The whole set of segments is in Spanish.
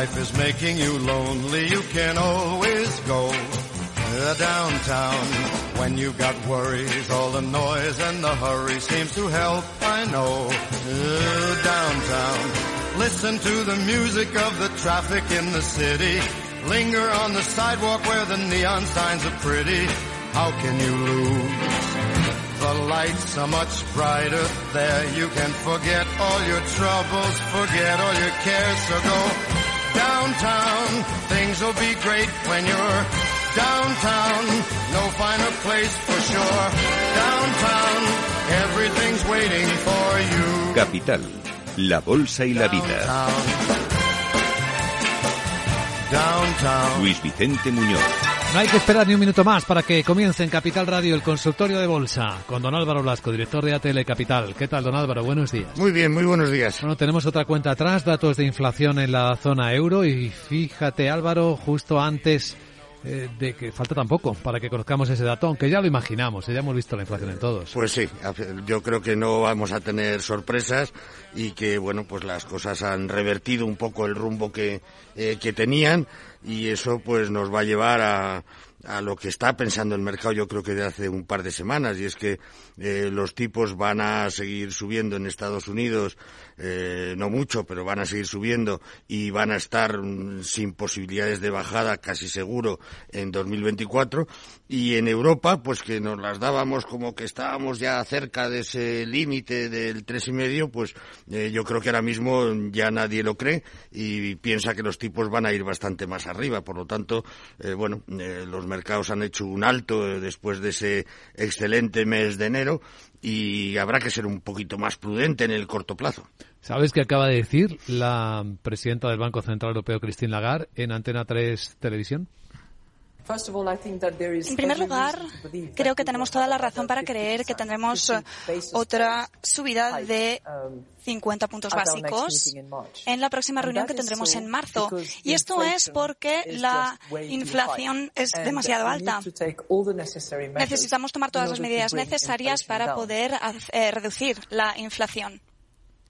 life is making you lonely, you can always go downtown. When you've got worries, all the noise and the hurry seems to help, I know. Uh, downtown. Listen to the music of the traffic in the city. Linger on the sidewalk where the neon signs are pretty. How can you lose? The lights are much brighter there. You can forget all your troubles, forget all your cares. So go downtown. Things will be great when you're downtown. No finer place for sure. Downtown, everything's waiting for you. Capital, la bolsa y la vida. Downtown. Luis Vicente Muñoz. No hay que esperar ni un minuto más para que comience en Capital Radio el consultorio de bolsa con don Álvaro Blasco, director de ATL Capital. ¿Qué tal, don Álvaro? Buenos días. Muy bien, muy buenos días. Bueno, tenemos otra cuenta atrás, datos de inflación en la zona euro y fíjate, Álvaro, justo antes eh, de que falta tampoco para que conozcamos ese dato, aunque ya lo imaginamos, eh, ya hemos visto la inflación en todos. Pues sí, yo creo que no vamos a tener sorpresas y que, bueno, pues las cosas han revertido un poco el rumbo que, eh, que tenían y eso pues nos va a llevar a, a lo que está pensando el mercado yo creo que de hace un par de semanas y es que eh, los tipos van a seguir subiendo en Estados Unidos eh, no mucho pero van a seguir subiendo y van a estar mm, sin posibilidades de bajada casi seguro en 2024 y en Europa pues que nos las dábamos como que estábamos ya cerca de ese límite del tres y medio pues eh, yo creo que ahora mismo ya nadie lo cree y piensa que los tipos van a ir bastante más arriba. Por lo tanto eh, bueno eh, los mercados han hecho un alto después de ese excelente mes de enero y habrá que ser un poquito más prudente en el corto plazo. ¿Sabes qué acaba de decir la presidenta del Banco Central Europeo, Christine Lagarde, en Antena 3 Televisión? En primer lugar, creo que tenemos toda la razón para creer que tendremos otra subida de 50 puntos básicos en la próxima reunión que tendremos en marzo. Y esto es porque la inflación es demasiado alta. Necesitamos tomar todas las medidas necesarias para poder eh, reducir la inflación.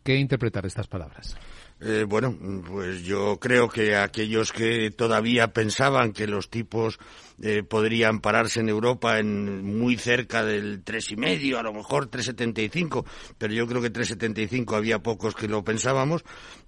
¿Qué interpretar estas palabras? Eh, bueno, pues yo creo que aquellos que todavía pensaban que los tipos eh, podrían pararse en Europa en muy cerca del tres y medio, a lo mejor 3,75, pero yo creo que 3,75 había pocos que lo pensábamos,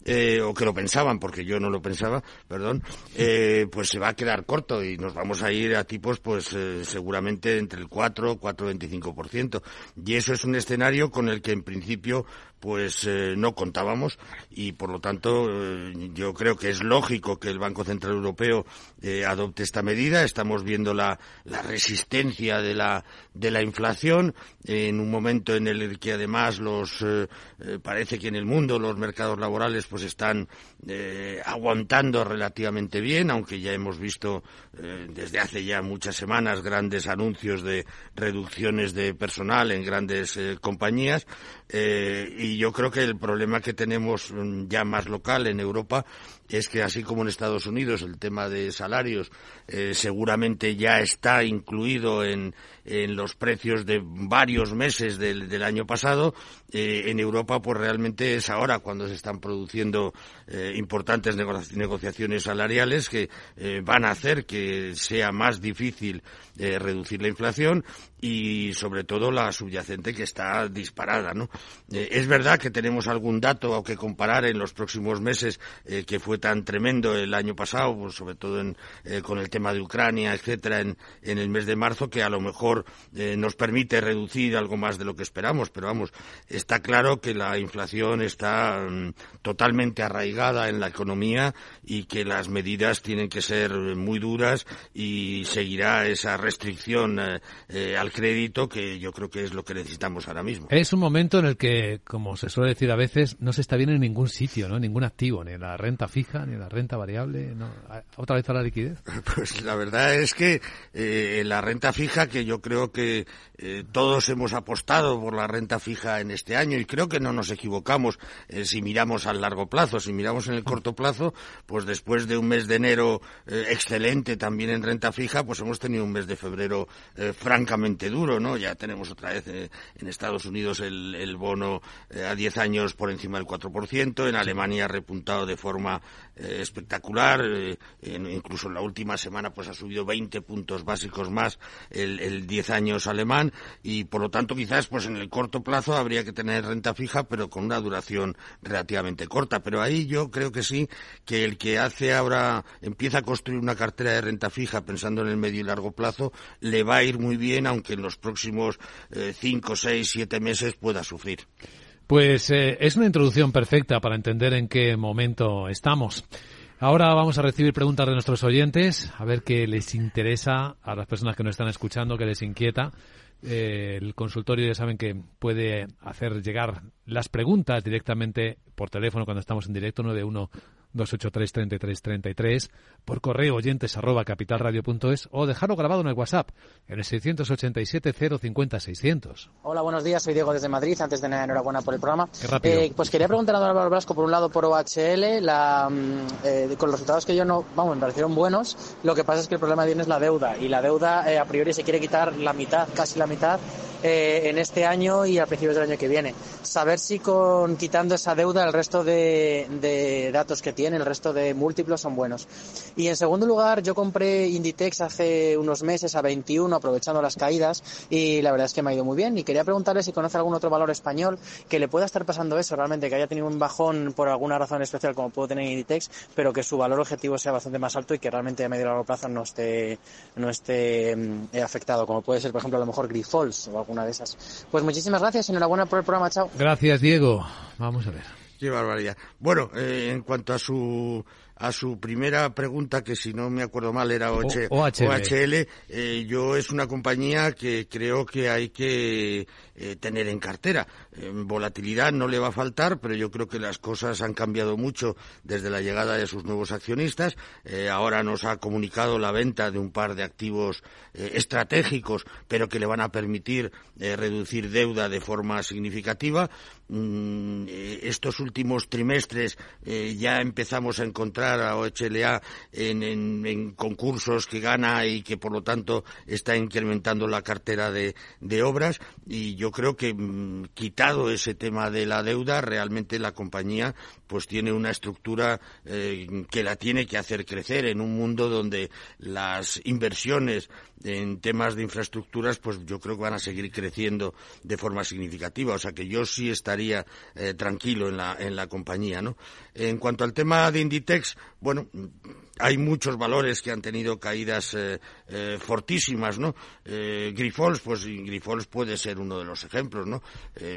eh, o que lo pensaban, porque yo no lo pensaba, perdón, eh, pues se va a quedar corto y nos vamos a ir a tipos, pues eh, seguramente entre el 4, 4,25%. Y eso es un escenario con el que en principio pues eh, no contábamos y por lo tanto eh, yo creo que es lógico que el Banco Central Europeo eh, adopte esta medida. Estamos viendo la, la resistencia de la, de la inflación en un momento en el que además los eh, eh, parece que en el mundo los mercados laborales pues están eh, aguantando relativamente bien, aunque ya hemos visto desde hace ya muchas semanas grandes anuncios de reducciones de personal en grandes compañías eh, y yo creo que el problema que tenemos mm, ya más local en Europa es que así como en Estados Unidos el tema de salarios eh, seguramente ya está incluido en, en los precios de varios meses del, del año pasado, eh, en Europa pues realmente es ahora cuando se están produciendo importantes nego negociaciones salariales que van a hacer que sea más difícil reducir la inflación y sobre todo la subyacente que está disparada, ¿no? Eh, es verdad que tenemos algún dato que comparar en los próximos meses eh, que fue tan tremendo el año pasado, pues sobre todo en, eh, con el tema de Ucrania, etcétera, en, el mes de marzo, que a lo mejor nos permite reducir algo más de lo que esperamos, pero vamos, está claro que la inflación está mm, totalmente arraigada en la economía y que las medidas tienen que ser muy duras y seguirá esa restricción al crédito que yo creo que es lo que necesitamos ahora mismo. Es un momento que, como se suele decir a veces, no se está bien en ningún sitio, ¿no? Ningún activo, ni en la renta fija, ni en la renta variable. No. ¿Otra vez a la liquidez? Pues la verdad es que eh, la renta fija, que yo creo que eh, todos hemos apostado por la renta fija en este año y creo que no nos equivocamos eh, si miramos al largo plazo, si miramos en el corto plazo, pues después de un mes de enero excelente también en renta fija, pues hemos tenido un mes de febrero francamente duro, ¿no? Ya tenemos otra vez en Estados Unidos el bono a 10 años por encima del 4%, en Alemania ha repuntado de forma espectacular, incluso en la última semana pues ha subido 20 puntos básicos más el, el 10 años alemán y por lo tanto quizás pues en el corto plazo habría que tener renta fija pero con una duración relativamente corta. Pero ahí yo creo que sí que el que hace ahora, empieza a construir una cartera de renta fija pensando en el medio y largo plazo, le va a ir muy bien aunque en los próximos eh, cinco, seis, siete meses pueda sufrir. Pues eh, es una introducción perfecta para entender en qué momento estamos. Ahora vamos a recibir preguntas de nuestros oyentes, a ver qué les interesa a las personas que nos están escuchando, qué les inquieta. Eh, el consultorio ya saben que puede hacer llegar las preguntas directamente por teléfono cuando estamos en directo 91 283 33 por correo oyentes arroba capitalradio.es o dejarlo grabado en el WhatsApp en el 687 050 600. Hola, buenos días, soy Diego desde Madrid. Antes de nada, enhorabuena por el programa. Eh, pues quería preguntar a don Álvaro Blasco, por un lado, por OHL, la, mm, eh, con los resultados que yo no, vamos, me parecieron buenos. Lo que pasa es que el problema tiene es la deuda y la deuda eh, a priori se quiere quitar la mitad, casi la mitad, en este año y a principios del año que viene. Saber si con quitando esa deuda el resto de, de datos que tiene, el resto de múltiplos son buenos. Y en segundo lugar, yo compré Inditex hace unos meses a 21, aprovechando las caídas, y la verdad es que me ha ido muy bien. Y quería preguntarle si conoce algún otro valor español que le pueda estar pasando eso realmente, que haya tenido un bajón por alguna razón especial, como puedo tener Inditex, pero que su valor objetivo sea bastante más alto y que realmente a medio y largo plazo no esté, no esté mm, afectado, como puede ser, por ejemplo, a lo mejor Grifols o alguna de esas. Pues muchísimas gracias, enhorabuena por el programa, chao. Gracias, Diego. Vamos a ver. Qué barbaridad. Bueno, eh, en cuanto a su a su primera pregunta, que si no me acuerdo mal era OHL, eh, yo es una compañía que creo que hay que eh, tener en cartera. Volatilidad no le va a faltar, pero yo creo que las cosas han cambiado mucho desde la llegada de sus nuevos accionistas. ahora nos ha comunicado la venta de un par de activos estratégicos, pero que le van a permitir reducir deuda de forma significativa. Mm, estos últimos trimestres ya empezamos a encontrar a OHLA en, concursos que gana y que por lo tanto está incrementando la cartera de, obras y yo creo que mm, quitado ese tema de la deuda realmente la compañía pues tiene una estructura eh, que la tiene que hacer crecer en un mundo donde las inversiones en temas de infraestructuras, pues yo creo que van a seguir creciendo de forma significativa. O sea que yo sí estaría eh, tranquilo en la, en la compañía, ¿no? En cuanto al tema de Inditex, bueno, hay muchos valores que han tenido caídas eh, eh, fortísimas, ¿no? Grifols, pues Grifols puede ser uno de los ejemplos, ¿no?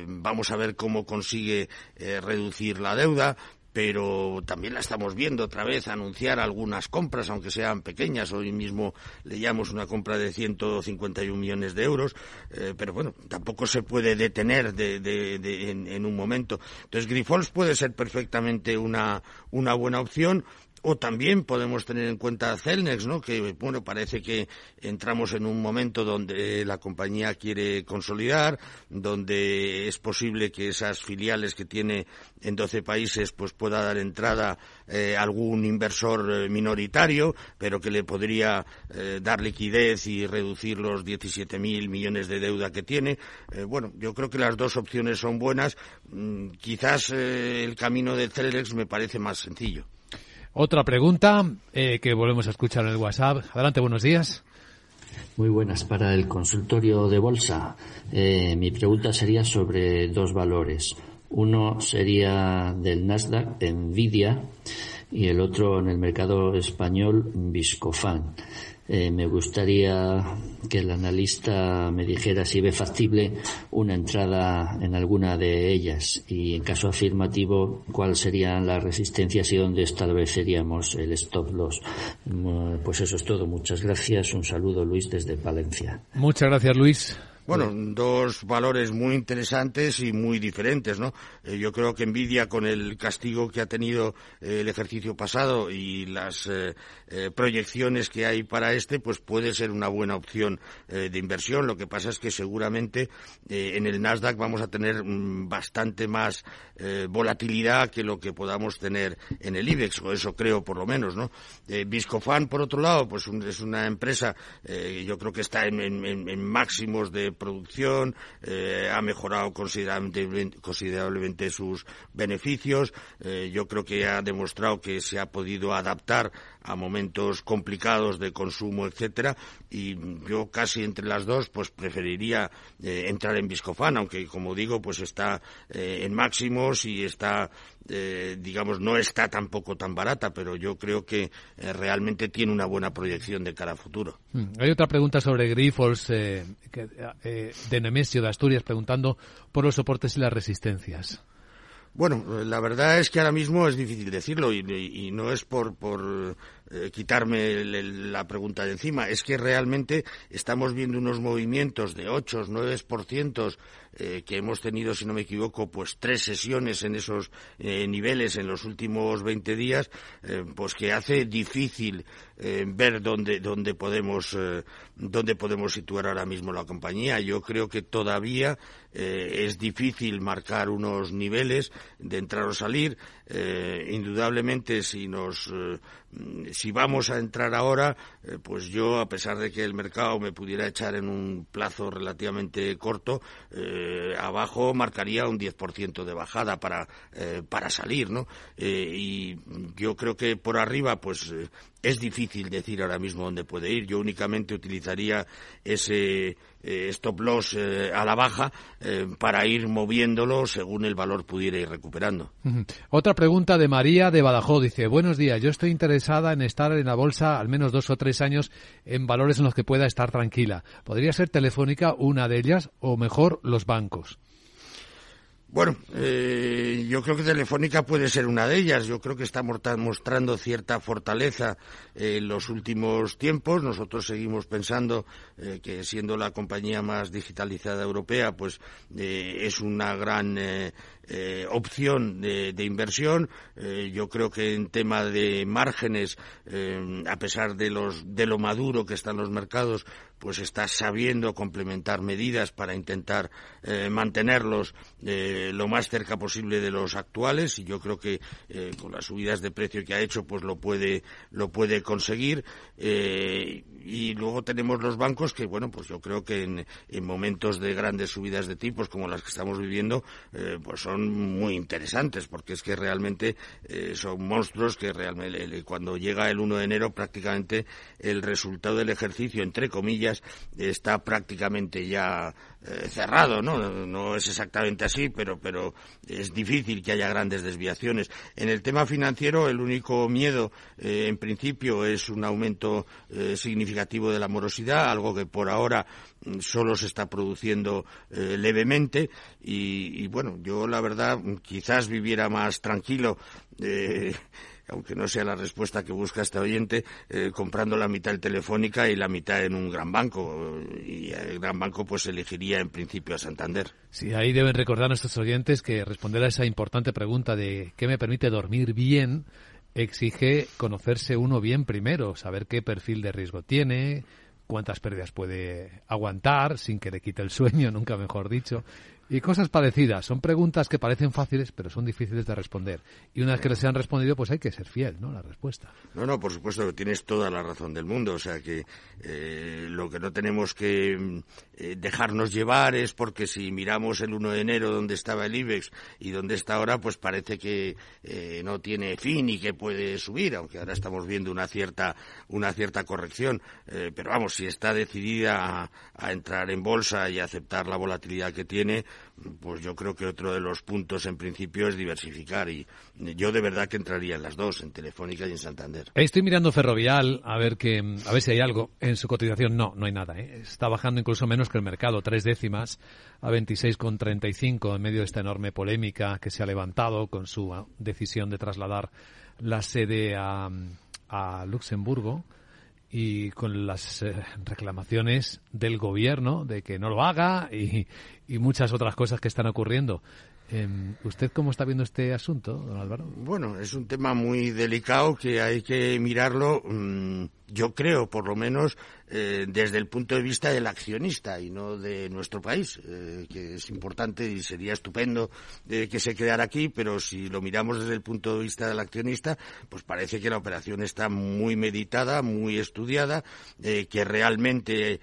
vamos a ver cómo consigue reducir la deuda pero también la estamos viendo otra vez anunciar algunas compras, aunque sean pequeñas. Hoy mismo leíamos una compra de 151 millones de euros, eh, pero bueno, tampoco se puede detener en, un momento. Entonces, Grifols puede ser perfectamente una, una buena opción. O también podemos tener en cuenta Celnex, ¿no? Que, bueno, parece que entramos en un momento donde la compañía quiere consolidar, donde es posible que esas filiales que tiene en 12 países, pues pueda dar entrada eh, algún inversor eh, minoritario, pero que le podría eh, dar liquidez y reducir los 17.000 millones de deuda que tiene. bueno, yo creo que las dos opciones son buenas. Mm, quizás el camino de Celnex me parece más sencillo. Otra pregunta eh, que volvemos a escuchar en el WhatsApp. Adelante, buenos días. Muy buenas. Para el consultorio de bolsa, eh, mi pregunta sería sobre dos valores. Uno sería del Nasdaq, Nvidia, y el otro en el mercado español, Viscofan. Eh, me gustaría que el analista me dijera si ve factible una entrada en alguna de ellas y, en caso afirmativo, cuáles serían las resistencias y dónde estableceríamos el stop loss. Pues eso es todo. Muchas gracias. Un saludo, Luis, desde Valencia. Muchas gracias, Luis. Bueno, dos valores muy interesantes y muy diferentes, ¿no? Eh, yo creo que Nvidia, con el castigo que ha tenido eh, el ejercicio pasado y las eh, proyecciones que hay para este, pues puede ser una buena opción de inversión. Lo que pasa es que seguramente en el Nasdaq vamos a tener mm, bastante más volatilidad que lo que podamos tener en el IBEX, o eso creo por lo menos, ¿no? Viscofan, por otro lado, pues es una empresa, yo creo que está en máximos de producción, ha mejorado considerablemente, considerablemente sus beneficios. yo creo que ha demostrado que se ha podido adaptar a momentos complicados de consumo, etcétera, y yo casi entre las dos pues preferiría eh, entrar en Viscofan, aunque como digo pues está eh, en máximos y está eh, digamos no está tampoco tan barata, pero yo creo que realmente tiene una buena proyección de cara a futuro. Hmm. Hay otra pregunta sobre Grifols de Nemesio de Asturias preguntando por los soportes y las resistencias. Bueno, la verdad es que ahora mismo es difícil decirlo y, no es por, por eh, quitarme la pregunta de encima, es que realmente estamos viendo unos movimientos de 8, 9% eh, que hemos tenido, si no me equivoco, pues tres sesiones en esos eh, niveles en los últimos 20 días, eh, pues que hace difícil ver dónde, dónde, podemos, dónde podemos situar ahora mismo la compañía. Yo creo que todavía es difícil marcar unos niveles de entrar o salir. indudablemente, si nos si vamos a entrar ahora, eh, pues yo, a pesar de que el mercado me pudiera echar en un plazo relativamente corto, eh, abajo marcaría un 10% de bajada para, eh, para salir, ¿no? y yo creo que por arriba, pues es difícil decir ahora mismo dónde puede ir. Yo únicamente utilizaría ese eh, stop loss eh, a la baja eh, para ir moviéndolo según el valor pudiera ir recuperando. Otra pregunta de María de Badajoz. Dice, buenos días, yo estoy interesada en estar en la bolsa al menos dos o tres años en valores en los que pueda estar tranquila. ¿Podría ser Telefónica una de ellas o mejor los bancos? Bueno, eh, yo creo que Telefónica puede ser una de ellas. Yo creo que está mostrando cierta fortaleza en los últimos tiempos. Nosotros seguimos pensando eh, que siendo la compañía más digitalizada europea, pues eh, es una gran eh, opción de, inversión. Eh, yo creo que en tema de márgenes, eh, a pesar de, los, de lo maduro que están los mercados, pues está sabiendo complementar medidas para intentar mantenerlos lo más cerca posible de los actuales y yo creo que con las subidas de precio que ha hecho pues lo puede lo puede conseguir. Y luego tenemos los bancos que bueno pues yo creo que en, en momentos de grandes subidas de tipos como las que estamos viviendo pues son muy interesantes porque es que realmente eh, son monstruos que realmente cuando llega el 1 de enero prácticamente el resultado del ejercicio entre comillas está prácticamente ya eh, cerrado, ¿no? ¿no? es exactamente así, pero, pero es difícil que haya grandes desviaciones. En el tema financiero, el único miedo, eh, en principio, es un aumento significativo de la morosidad, algo que por ahora mm, solo se está produciendo levemente y, y, bueno, yo la verdad quizás viviera más tranquilo. Aunque no sea la respuesta que busca este oyente, eh, comprando la mitad en Telefónica y la mitad en un gran banco. Y el gran banco pues elegiría en principio a Santander. Sí, ahí deben recordar nuestros oyentes que responder a esa importante pregunta de ¿qué me permite dormir bien? exige conocerse uno bien primero, saber qué perfil de riesgo tiene, cuántas pérdidas puede aguantar sin que le quite el sueño, nunca mejor dicho, y cosas parecidas. Son preguntas que parecen fáciles, pero son difíciles de responder. Y una vez que les han respondido, pues hay que ser fiel, ¿no? La respuesta. No, no, por supuesto, tienes toda la razón del mundo. O sea que eh, lo que no tenemos que eh, dejarnos llevar es porque si miramos el 1 de enero donde estaba el IBEX y donde está ahora, pues parece que eh, no tiene fin y que puede subir, aunque ahora estamos viendo una cierta, una cierta corrección. pero vamos, si está decidida a entrar en bolsa y a aceptar la volatilidad que tiene, pues yo creo que otro de los puntos en principio es diversificar y yo de verdad que entraría en las dos, en Telefónica y en Santander. Estoy mirando Ferrovial a ver que a ver si hay algo en su cotización. No, no hay nada. ¿eh? Está bajando incluso menos que el mercado, tres décimas a 26,35 en medio de esta enorme polémica que se ha levantado con su decisión de trasladar la sede a, a Luxemburgo y con las eh, reclamaciones del gobierno de que no lo haga y, muchas otras cosas que están ocurriendo. Em, ¿Usted cómo está viendo este asunto, don Álvaro? Bueno, es un tema muy delicado que hay que mirarlo. Mm, yo creo, por lo menos, eh, desde el punto de vista del accionista y no de nuestro país, eh, que es importante y sería estupendo eh, que se quedara aquí, pero si lo miramos desde el punto de vista del accionista, pues parece que la operación está muy meditada, muy estudiada, que realmente,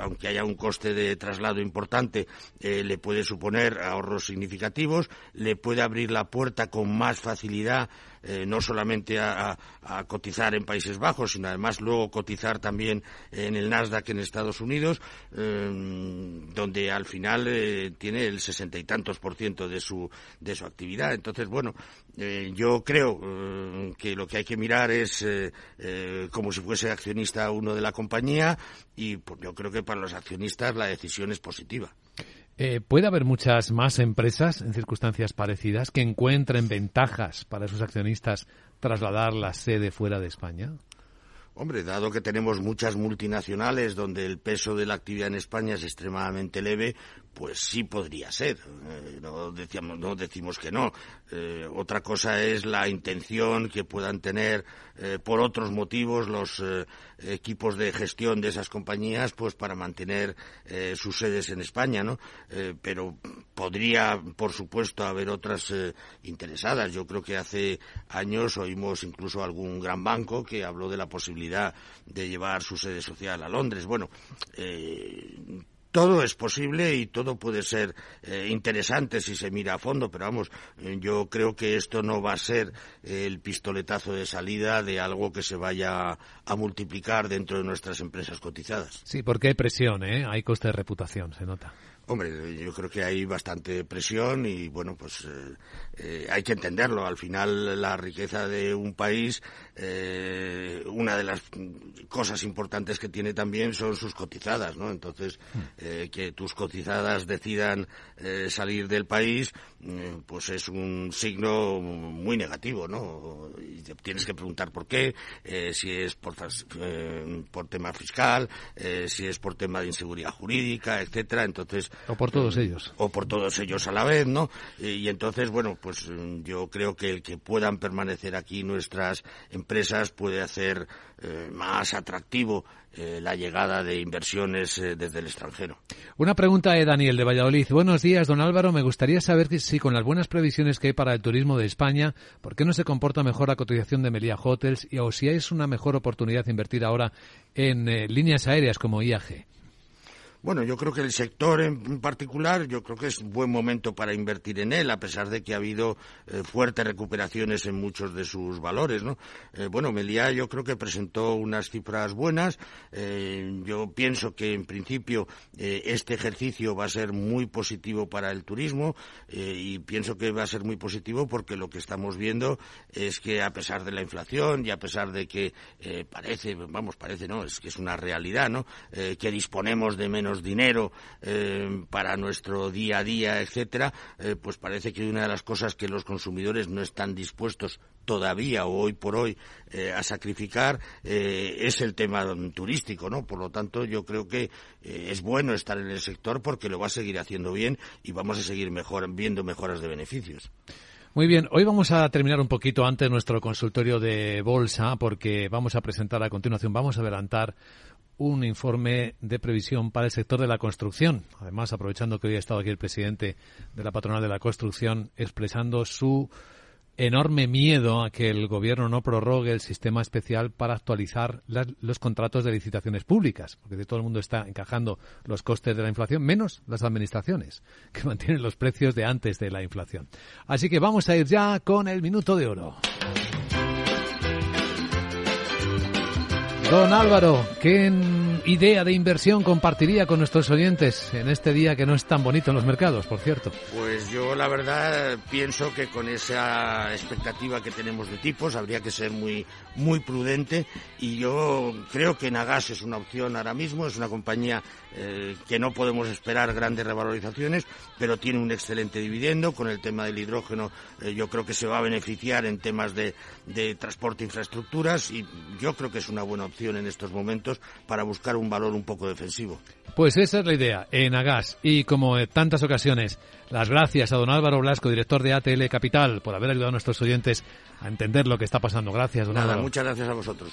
aunque haya un coste de traslado importante, le puede suponer ahorros significativos, le puede abrir la puerta con más facilidad eh, no solamente a, cotizar en Países Bajos, sino además luego cotizar también en el Nasdaq en Estados Unidos, eh, donde al final eh, tiene el sesenta y tantos por ciento de su, de su actividad. Entonces, bueno, yo creo que lo que hay que mirar es como si fuese accionista uno de la compañía y pues, yo creo que para los accionistas la decisión es positiva. Eh, ¿Puede haber muchas más empresas en circunstancias parecidas que encuentren ventajas para sus accionistas trasladar la sede fuera de España? Hombre, dado que tenemos muchas multinacionales donde el peso de la actividad en España es extremadamente leve, pues sí podría ser. Eh, no, decíamos, no decimos que no. Eh, otra cosa es la intención que puedan tener eh, por otros motivos los equipos de gestión de esas compañías, pues para mantener sus sedes en España, ¿no? pero podría, por supuesto, haber otras interesadas. Yo creo que hace años oímos incluso algún gran banco que habló de la posibilidad de llevar su sede social a Londres. Bueno, todo es posible y todo puede ser eh, interesante si se mira a fondo, pero vamos, eh, yo creo que esto no va a ser el pistoletazo de salida de algo que se vaya a multiplicar dentro de nuestras empresas cotizadas. Sí, porque hay presión, ¿eh? hay coste de reputación, se nota. Hombre, yo creo que hay bastante presión y bueno, pues eh, eh, hay que entenderlo. Al final, la riqueza de un país, eh, una de las cosas importantes que tiene también son sus cotizadas, ¿no? Entonces, mm. que tus cotizadas decidan salir del país, pues es un signo muy negativo, ¿no? Y tienes que preguntar por qué, si es por, por tema fiscal, si es por tema de inseguridad jurídica, etcétera. Entonces, o por todos ellos. O por todos ellos a la vez, ¿no? Y entonces, bueno, pues mm, yo creo que el que puedan permanecer aquí nuestras empresas puede hacer eh, más atractivo eh, la llegada de inversiones eh, desde el extranjero. Una pregunta de Daniel de Valladolid. Buenos días, don Álvaro. Me gustaría saber si con las buenas previsiones que hay para el turismo de España, ¿por qué no se comporta mejor la cotización de Melia Hotels y o si es una mejor oportunidad invertir ahora en líneas aéreas como IAG? Bueno, yo creo que el sector en particular, yo creo que es un buen momento para invertir en él, a pesar de que ha habido eh, fuertes recuperaciones en muchos de sus valores, ¿no? Eh, bueno, Meliá yo creo que presentó unas cifras buenas. Eh, yo pienso que, en principio, este ejercicio va a ser muy positivo para el turismo y pienso que va a ser muy positivo porque lo que estamos viendo es que, a pesar de la inflación y a pesar de que parece, vamos, parece, no, es que es una realidad, ¿no? que disponemos de menos dinero eh, para nuestro día a día, etcétera, eh, pues parece que una de las cosas que los consumidores no están dispuestos todavía o hoy por hoy eh, a sacrificar es el tema turístico, ¿no? Por lo tanto, yo creo que es bueno estar en el sector porque lo va a seguir haciendo bien y vamos a seguir mejor, viendo mejoras de beneficios. Muy bien, hoy vamos a terminar un poquito antes nuestro consultorio de bolsa porque vamos a presentar a continuación, vamos a adelantar un informe de previsión para el sector de la construcción. Además, aprovechando que hoy ha estado aquí el presidente de la patronal de la construcción expresando su enorme miedo a que el gobierno no prorrogue el sistema especial para actualizar los contratos de licitaciones públicas, porque de todo el mundo está encajando los costes de la inflación, menos las administraciones, que mantienen los precios de antes de la inflación. Así que vamos a ir ya con el minuto de oro. Don Álvaro, ¿qué idea de inversión compartiría con nuestros oyentes en este día que no es tan bonito en los mercados, por cierto? Pues yo la verdad pienso que con esa expectativa que tenemos de tipos habría que ser muy muy prudente y yo creo que Nagas es una opción ahora mismo, es una compañía eh, que no podemos esperar grandes revalorizaciones, pero tiene un excelente dividendo. Con el tema del hidrógeno, eh, yo creo que se va a beneficiar en temas de, de transporte e infraestructuras y yo creo que es una buena opción en estos momentos para buscar un valor un poco defensivo. Pues esa es la idea, en Agas. Y como en tantas ocasiones, las gracias a don Álvaro Blasco, director de ATL Capital, por haber ayudado a nuestros oyentes a entender lo que está pasando. Gracias, don Nada, Álvaro. Muchas gracias a vosotros.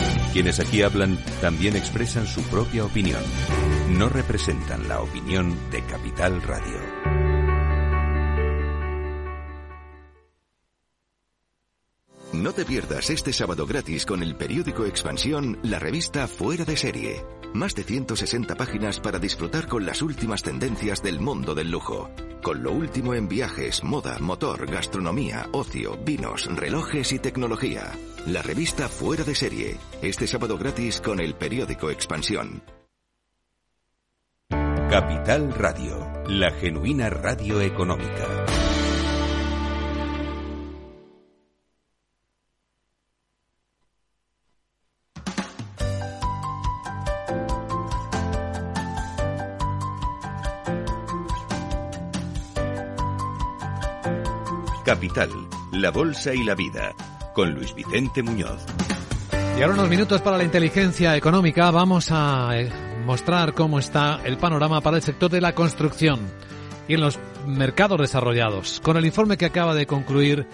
Quienes aquí hablan también expresan su propia opinión. No representan la opinión de Capital Radio. No te pierdas este sábado gratis con el periódico Expansión, la revista Fuera de Serie. Más de 160 páginas para disfrutar con las últimas tendencias del mundo del lujo. Con lo último en viajes, moda, motor, gastronomía, ocio, vinos, relojes y tecnología. La revista Fuera de Serie. Este sábado gratis con el periódico Expansión. Capital Radio, la genuina radio económica. Capital, la Bolsa y la Vida, con Luis Vicente Muñoz. Y ahora unos minutos para la inteligencia económica. Vamos a eh, mostrar cómo está el panorama para el sector de la construcción y en los mercados desarrollados, con el informe que acaba de concluir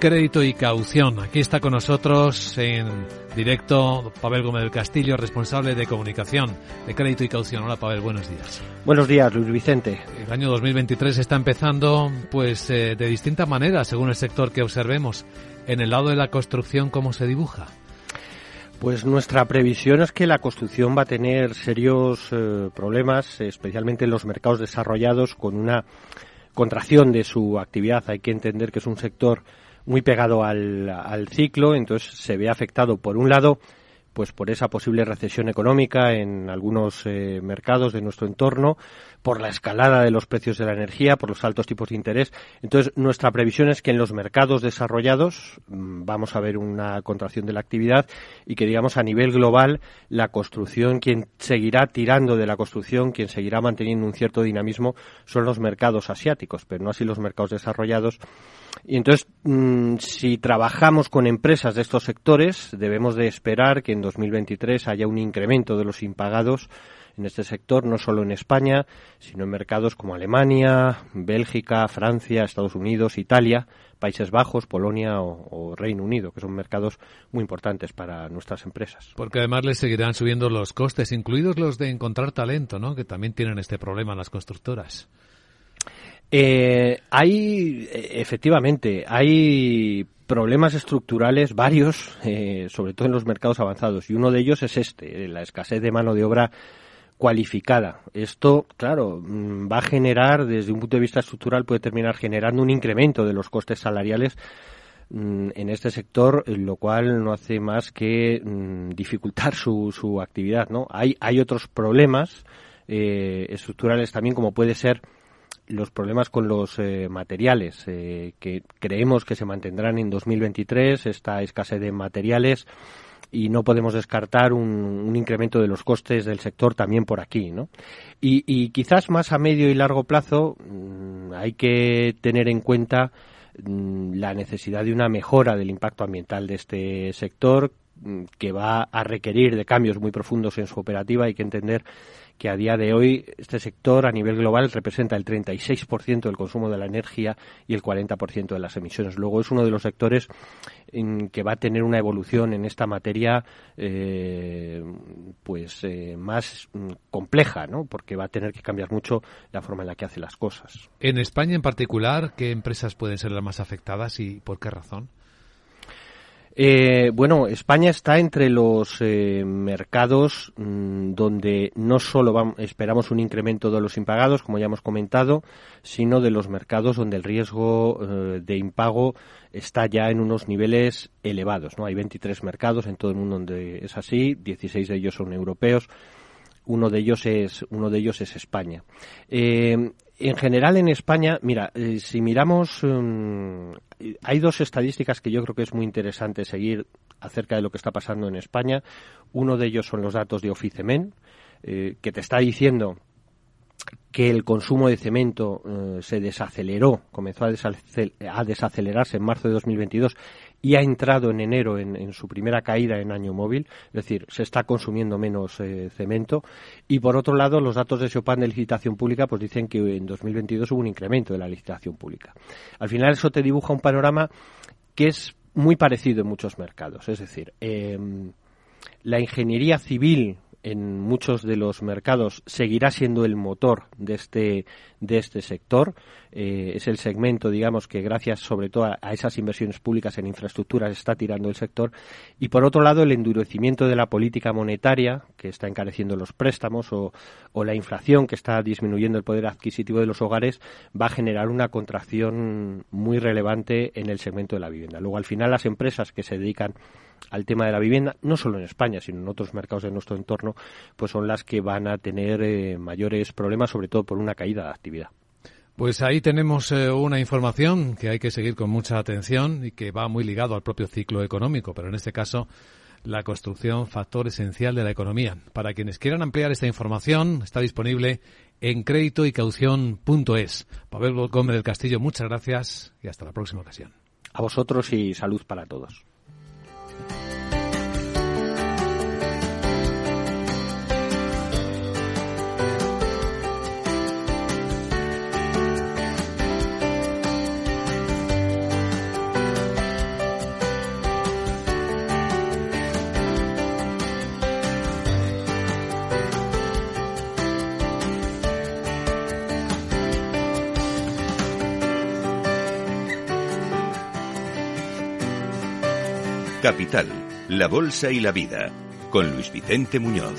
Crédito y Caución. Aquí está con nosotros en directo Pavel Gómez del Castillo, responsable de comunicación de Crédito y Caución. Hola Pavel, buenos días. Buenos días, Luis Vicente. El año 2023 está empezando pues eh, de distinta manera según el sector que observemos. En el lado de la construcción, ¿cómo se dibuja? Pues nuestra previsión es que la construcción va a tener serios eh, problemas, especialmente en los mercados desarrollados, con una contracción de su actividad. Hay que entender que es un sector muy pegado al, al ciclo, entonces se ve afectado por un lado pues por esa posible recesión económica en algunos eh, mercados de nuestro entorno, por la escalada de los precios de la energía, por los altos tipos de interés. Entonces, nuestra previsión es que en los mercados desarrollados mm, vamos a ver una contracción de la actividad y que, digamos, a nivel global, la construcción, quien seguirá tirando de la construcción, quien seguirá manteniendo un cierto dinamismo, son los mercados asiáticos, pero no así los mercados desarrollados y entonces, mm, si trabajamos con empresas de estos sectores, debemos de esperar que en 2023 haya un incremento de los impagados en este sector, no solo en España, sino en mercados como Alemania, Bélgica, Francia, Estados Unidos, Italia, Países Bajos, Polonia o, Reino Unido, que son mercados muy importantes para nuestras empresas. Porque además les seguirán subiendo los costes, incluidos los de encontrar talento, ¿no? Que también tienen este problema las constructoras. Eh, hay, efectivamente, hay problemas estructurales varios, eh, sobre todo en los mercados avanzados, y uno de ellos es este, la escasez de mano de obra cualificada. Esto, claro, mm, va a generar, desde un punto de vista estructural, puede terminar generando un incremento de los costes salariales mm, en este sector, lo cual no hace más que mm, dificultar su, su actividad, ¿no? Hay, hay otros problemas eh, estructurales también, como puede ser los problemas con los eh, materiales, eh, que creemos que se mantendrán en 2023, esta escasez de materiales, y no podemos descartar un, incremento de los costes del sector también por aquí, ¿no? Y, quizás más a medio y largo plazo mm, hay que tener en cuenta mm, la necesidad de una mejora del impacto ambiental de este sector mm, que va a requerir de cambios muy profundos en su operativa. Hay que entender que a día de hoy este sector a nivel global representa el 36% del consumo de la energía y el 40% de las emisiones. Luego es uno de los sectores en que va a tener una evolución en esta materia eh, pues eh, más mm, compleja, ¿no? Porque va a tener que cambiar mucho la forma en la que hace las cosas. En España en particular, ¿qué empresas pueden ser las más afectadas y por qué razón? Eh, bueno, España está entre los eh, mercados mm, donde no solo esperamos un incremento de los impagados, como ya hemos comentado, sino de los mercados donde el riesgo eh, de impago está ya en unos niveles elevados. ¿no? Hay 23 mercados en todo el mundo donde es así, 16 de ellos son europeos uno de ellos es uno de ellos es España. En general en España, mira, eh, si miramos, mm, hay dos estadísticas que yo creo que es muy interesante seguir acerca de lo que está pasando en España. Uno de ellos son los datos de Oficemen, eh, que te está diciendo que el consumo de cemento se desaceleró, comenzó a, desacelerarse en marzo de 2022 y ha entrado en enero en, su primera caída en año móvil, es decir, se está consumiendo menos eh, cemento. Y por otro lado, los datos de Chopin de licitación pública pues dicen que en 2022 hubo un incremento de la licitación pública. Al final eso te dibuja un panorama que es muy parecido en muchos mercados, es decir, em, la ingeniería civil en muchos de los mercados seguirá siendo el motor de este de este sector. Eh, es el segmento digamos que gracias sobre todo a, esas inversiones públicas en infraestructuras está tirando el sector. Y por otro lado el endurecimiento de la política monetaria que está encareciendo los préstamos o, o la inflación que está disminuyendo el poder adquisitivo de los hogares va a generar una contracción muy relevante en el segmento de la vivienda. Luego al final las empresas que se dedican al tema de la vivienda, no solo en España, sino en otros mercados de nuestro entorno, pues son las que van a tener eh, mayores problemas, sobre todo por una caída de actividad. Pues ahí tenemos eh, una información que hay que seguir con mucha atención y que va muy ligado al propio ciclo económico, pero en este caso la construcción, factor esencial de la economía. Para quienes quieran ampliar esta información, está disponible en crédito y caución.es. Pavel Gómez del Castillo, muchas gracias y hasta la próxima ocasión. A vosotros y salud para todos. Capital, la Bolsa y la Vida, con Luis Vicente Muñoz.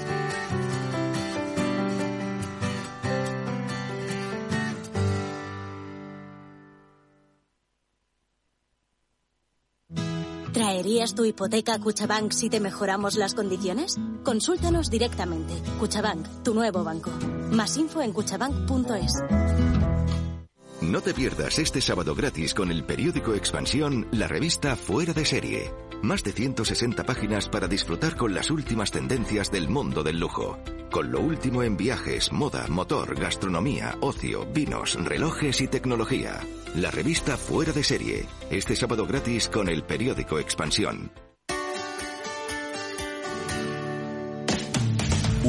¿Traerías tu hipoteca a Cuchabank si te mejoramos las condiciones? Consúltanos directamente. Cuchabank, tu nuevo banco. Más info en cuchabank.es. No te pierdas este sábado gratis con el periódico Expansión, la revista Fuera de Serie. Más de 160 páginas para disfrutar con las últimas tendencias del mundo del lujo. Con lo último en viajes, moda, motor, gastronomía, ocio, vinos, relojes y tecnología. La revista Fuera de Serie. Este sábado gratis con el periódico Expansión.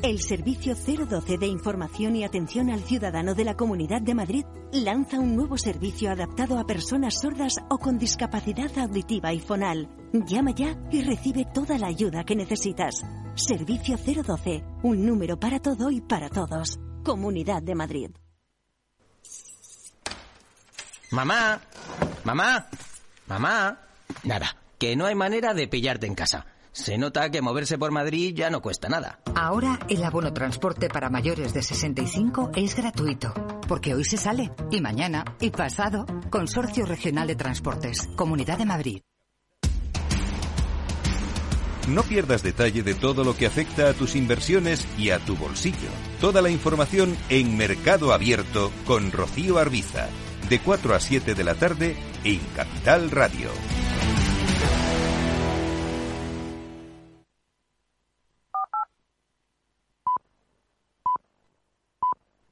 El Servicio 012 de Información y Atención al Ciudadano de la Comunidad de Madrid lanza un nuevo servicio adaptado a personas sordas o con discapacidad auditiva y fonal. Llama ya y recibe toda la ayuda que necesitas. Servicio 012, un número para todo y para todos. Comunidad de Madrid. Mamá, mamá, mamá. Nada, que no hay manera de pillarte en casa. Se nota que moverse por Madrid ya no cuesta nada. Ahora el abono transporte para mayores de 65 es gratuito, porque hoy se sale, y mañana, y pasado. Consorcio Regional de Transportes, Comunidad de Madrid. No pierdas detalle de todo lo que afecta a tus inversiones y a tu bolsillo. Toda la información en Mercado Abierto con Rocío Arbiza, de 4 a 7 de la tarde en Capital Radio.